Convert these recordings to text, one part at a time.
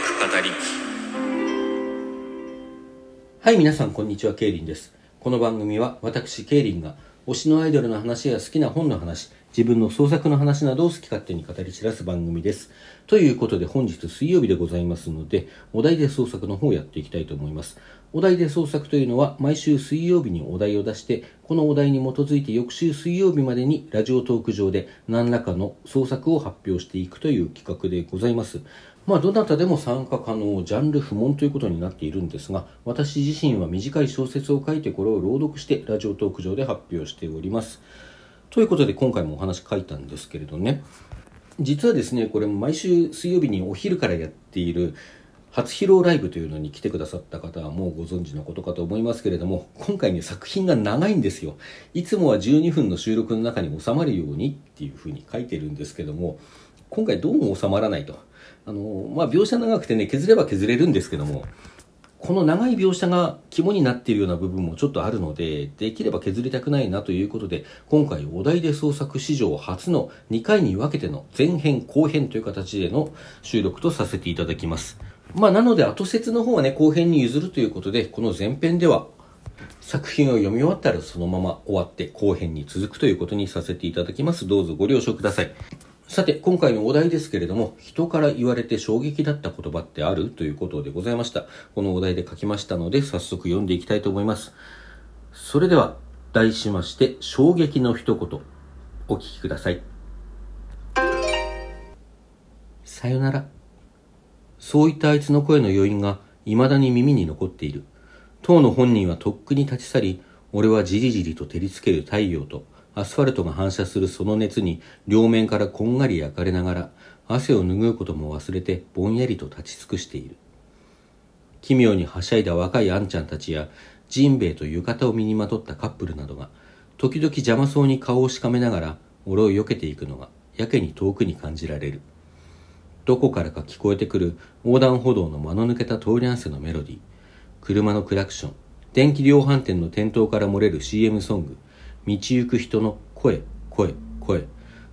語りはい、皆さん、こんにちは、ケイリンです。この番組は、私、ケイリンが、推しのアイドルの話や好きな本の話、自分の創作の話などを好き勝手に語り散らす番組です。ということで、本日水曜日でございますので、お題で創作の方をやっていきたいと思います。お題で創作というのは、毎週水曜日にお題を出して、このお題に基づいて翌週水曜日までにラジオトーク上で何らかの創作を発表していくという企画でございます。まあ、どなたでも参加可能、ジャンル不問ということになっているんですが、私自身は短い小説を書いてこれを朗読してラジオトーク上で発表しております。ということで今回もお話書いたんですけれどね、実はですね、これ毎週水曜日にお昼からやっている初披露ライブというのに来てくださった方はもうご存知のことかと思いますけれども、今回ね、作品が長いんですよ。いつもは12分の収録の中に収まるようにっていうふうに書いてるんですけども、今回どうも収まらないと。あの、まあ、描写長くてね、削れば削れるんですけども、この長い描写が肝になっているような部分もちょっとあるので、できれば削りたくないなということで、今回お題で創作史上初の2回に分けての前編後編という形での収録とさせていただきます。まあ、なので後説の方はね、後編に譲るということで、この前編では作品を読み終わったらそのまま終わって後編に続くということにさせていただきます。どうぞご了承ください。さて、今回のお題ですけれども、人から言われて衝撃だった言葉ってある？ということでございました。このお題で書きましたので、早速読んでいきたいと思います。それでは、題しまして、衝撃の一言、お聞きください。さよなら。そういったあいつの声の余韻が未だに耳に残っている。当の本人はとっくに立ち去り、俺はじりじりと照りつける太陽と、アスファルトが反射するその熱に両面からこんがり焼かれながら汗を拭うことも忘れてぼんやりと立ち尽くしている。奇妙にはしゃいだ若いあんちゃんたちやジンベエと浴衣を身にまとったカップルなどが時々邪魔そうに顔をしかめながら俺を避けていくのがやけに遠くに感じられる。どこからか聞こえてくる横断歩道の間の抜けた通り合わせのメロディー。車のクラクション電気量販店の店頭から漏れる CM ソング。道行く人の声、声、声。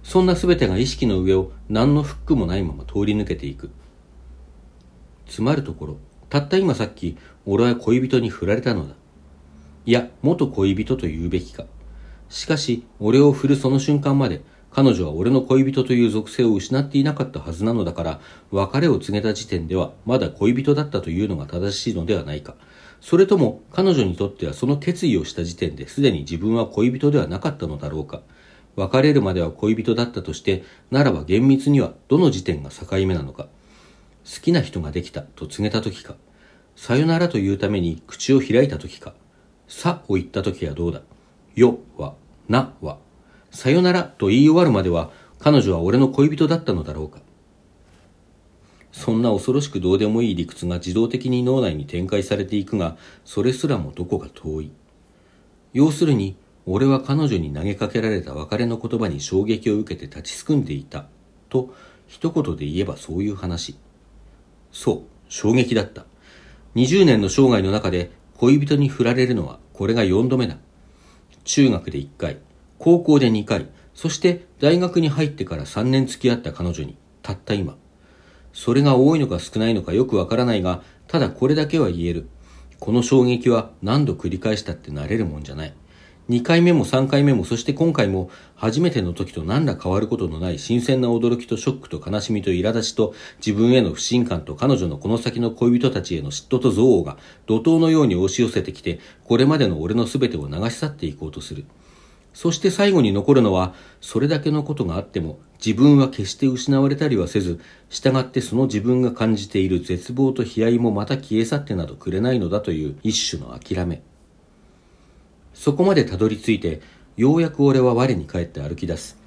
そんな全てが意識の上を何のフックもないまま通り抜けていく。つまるところ、たった今さっき、俺は恋人に振られたのだ。いや、元恋人と言うべきか。しかし、俺を振るその瞬間まで、彼女は俺の恋人という属性を失っていなかったはずなのだから、別れを告げた時点では、まだ恋人だったというのが正しいのではないか。それとも彼女にとってはその決意をした時点ですでに自分は恋人ではなかったのだろうか。別れるまでは恋人だったとして、ならば厳密にはどの時点が境目なのか。好きな人ができたと告げた時か。さよならというために口を開いた時か。さを言った時はどうだ。よは、なは。さよならと言い終わるまでは彼女は俺の恋人だったのだろうか。そんな恐ろしくどうでもいい理屈が自動的に脳内に展開されていくが、それすらもどこか遠い。要するに、俺は彼女に投げかけられた別れの言葉に衝撃を受けて立ちすくんでいた。と、一言で言えばそういう話。そう、衝撃だった。20年の生涯の中で恋人に振られるのはこれが4度目だ。中学で1回、高校で2回、そして大学に入ってから3年付き合った彼女に、たった今。それが多いのか少ないのかよくわからないが、ただこれだけは言える。この衝撃は何度繰り返したって慣れるもんじゃない。2回目も3回目もそして今回も初めての時と何ら変わることのない新鮮な驚きとショックと悲しみと苛立ちと自分への不信感と彼女のこの先の恋人たちへの嫉妬と憎悪が怒涛のように押し寄せてきてこれまでの俺の全てを流し去っていこうとする。そして最後に残るのは、それだけのことがあっても、自分は決して失われたりはせず、従ってその自分が感じている絶望と悲哀もまた消え去ってなどくれないのだという一種の諦め。そこまでたどり着いて、ようやく俺は我に返って歩き出す。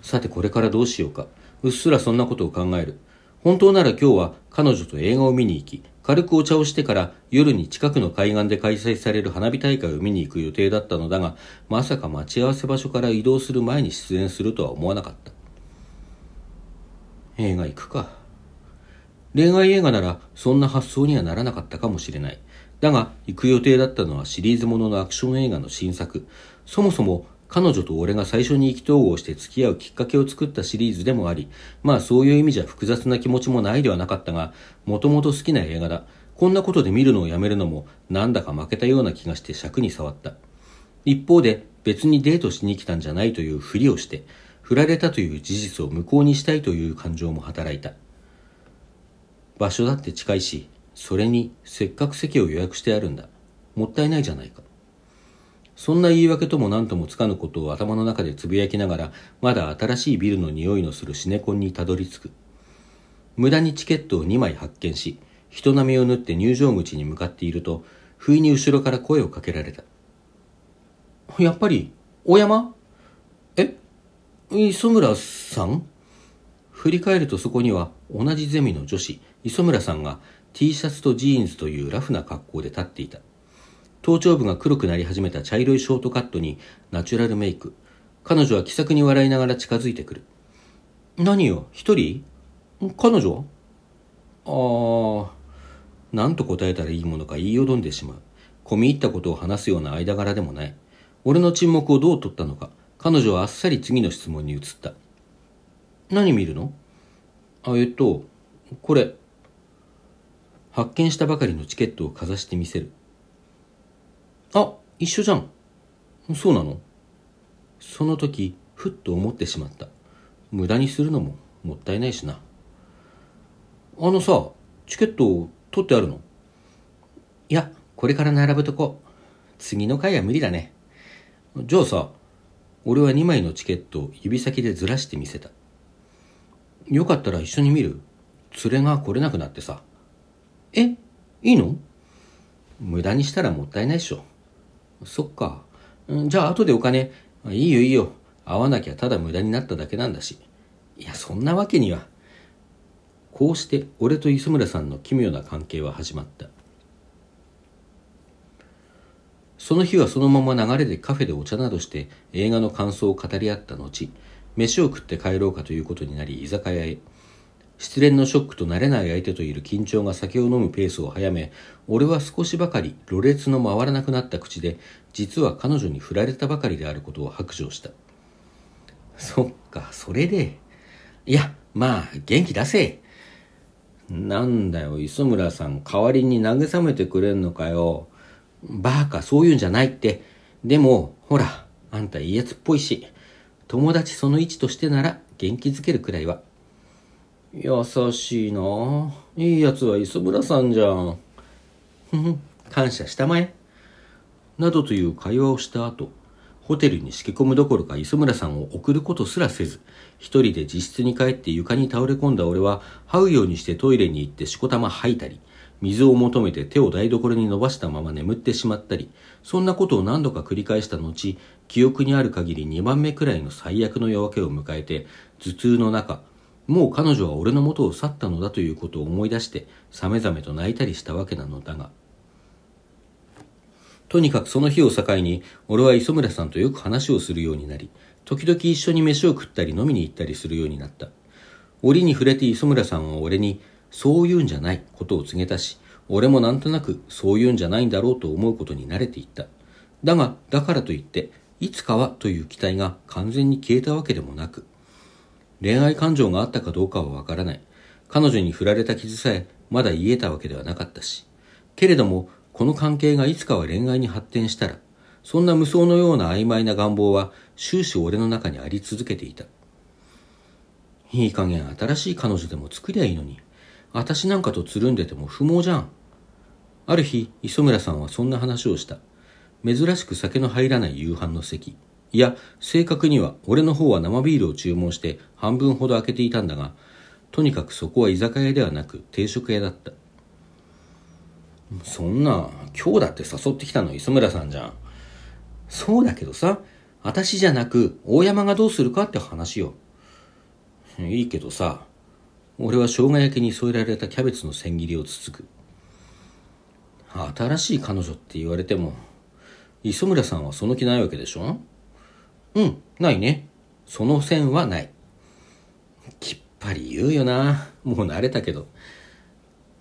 さてこれからどうしようか。うっすらそんなことを考える。本当なら今日は彼女と映画を見に行き、軽くお茶をしてから夜に近くの海岸で開催される花火大会を見に行く予定だったのだが、まさか待ち合わせ場所から移動する前に出演するとは思わなかった。映画行くか。恋愛映画ならそんな発想にはならなかったかもしれない。だが、行く予定だったのはシリーズもののアクション映画の新作。そもそも彼女と俺が最初に意気投合して付き合うきっかけを作ったシリーズでもあり、まあそういう意味じゃ複雑な気持ちもないではなかったが、もともと好きな映画だ。こんなことで見るのをやめるのもなんだか負けたような気がして尺に触った。一方で別にデートしに来たんじゃないというふりをして、振られたという事実を無効にしたいという感情も働いた。場所だって近いし、それにせっかく席を予約してあるんだ。もったいないじゃないか。そんな言い訳とも何ともつかぬことを頭の中でつぶやきながら、まだ新しいビルの匂いのするシネコンにたどり着く。無駄にチケットを2枚発見し、人波を縫って入場口に向かっていると、不意に後ろから声をかけられた。やっぱり、大山？え？磯村さん？振り返るとそこには同じゼミの女子、磯村さんが T シャツとジーンズというラフな格好で立っていた。頭頂部が黒くなり始めた茶色いショートカットにナチュラルメイク。彼女は気さくに笑いながら近づいてくる。何よ、一人？彼女？ああ、何と答えたらいいものか言いよどんでしまう。込み入ったことを話すような間柄でもない。俺の沈黙をどう取ったのか、彼女はあっさり次の質問に移った。何見るの？あ、えっと、これ。発見したばかりのチケットをかざしてみせる。あ、一緒じゃん。そうなの？その時、ふっと思ってしまった。無駄にするのももったいないしな。あのさ、チケット取ってあるの？いや、これから並ぶとこ。次の回は無理だね。じゃあさ、俺は2枚のチケットを指先でずらしてみせた。よかったら一緒に見る？連れが来れなくなってさ。えいいの？無駄にしたらもったいないっしょ。そっか。じゃあ後でお金。いいよいいよ。会わなきゃただ無駄になっただけなんだし。いや、そんなわけには。こうして俺と磯村さんの奇妙な関係は始まった。その日はそのまま流れでカフェでお茶などして映画の感想を語り合った後、飯を食って帰ろうかということになり居酒屋へ。失恋のショックと慣れない相手といる緊張が酒を飲むペースを早め、俺は少しばかりろれつの回らなくなった口で、実は彼女に振られたばかりであることを白状した。そっか、それで？いや、まあ、元気出せ。なんだよ、磯村さん、代わりに慰めてくれんのかよ。バカ、そういうんじゃないって。でも、ほら、あんたいいやつっぽいし、友達その位置としてなら元気づけるくらいは。優しいないいやつは磯村さんじゃん。ふふ、感謝したまえ。などという会話をした後、ホテルにしけ込むどころか磯村さんを送ることすらせず、一人で自室に帰って床に倒れ込んだ俺は、這うようにしてトイレに行ってしこたま吐いたり、水を求めて手を台所に伸ばしたまま眠ってしまったり、そんなことを何度か繰り返した後、記憶にある限り2番目くらいの最悪の夜明けを迎えて、頭痛の中、もう彼女は俺の元を去ったのだということを思い出して、さめざめと泣いたりしたわけなのだが。とにかくその日を境に、俺は磯村さんとよく話をするようになり、時々一緒に飯を食ったり飲みに行ったりするようになった。折に触れて磯村さんは俺に、そういうんじゃないことを告げたし、俺もなんとなくそういうんじゃないんだろうと思うことに慣れていった。だが、だからといって、いつかはという期待が完全に消えたわけでもなく、恋愛感情があったかどうかはわからない。彼女に振られた傷さえまだ言えたわけではなかったし。けれども、この関係がいつかは恋愛に発展したら、そんな無双のような曖昧な願望は終始俺の中にあり続けていた。いい加減新しい彼女でも作りゃいいのに、私なんかとつるんでても不毛じゃん。ある日、磯村さんはそんな話をした。珍しく酒の入らない夕飯の席。いや、正確には俺の方は生ビールを注文して半分ほど開けていたんだが、とにかくそこは居酒屋ではなく定食屋だった。そんな、今日だって誘ってきたの磯村さんじゃん。そうだけどさ、私じゃなく大山がどうするかって話よ。いいけどさ、俺は生姜焼きに添えられたキャベツの千切りをつつく。新しい彼女って言われても、磯村さんはその気ないわけでしょ？うん、ないね。その線はない。きっぱり言うよな。もう慣れたけど。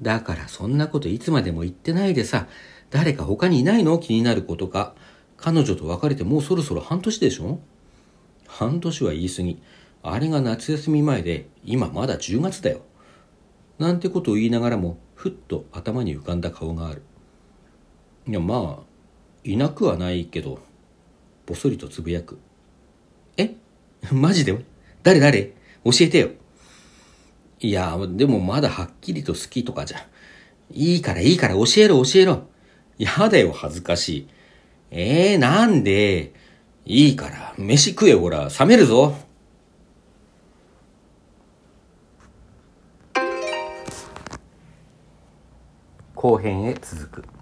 だからそんなこといつまでも言ってないでさ、誰か他にいないの？気になることか。彼女と別れてもうそろそろ半年でしょ？半年は言い過ぎ。あれが夏休み前で、今まだ10月だよ。なんてことを言いながらも、ふっと頭に浮かんだ顔がある。いや、まあ、いなくはないけど、ぼそりとつぶやく。マジで？誰誰？教えてよ。いや、でもまだはっきりと好きとかじゃ。いいからいいから教えろ教えろ。やだよ恥ずかしい。えー、なんで？いいから、飯食えほら、冷めるぞ。後編へ続く。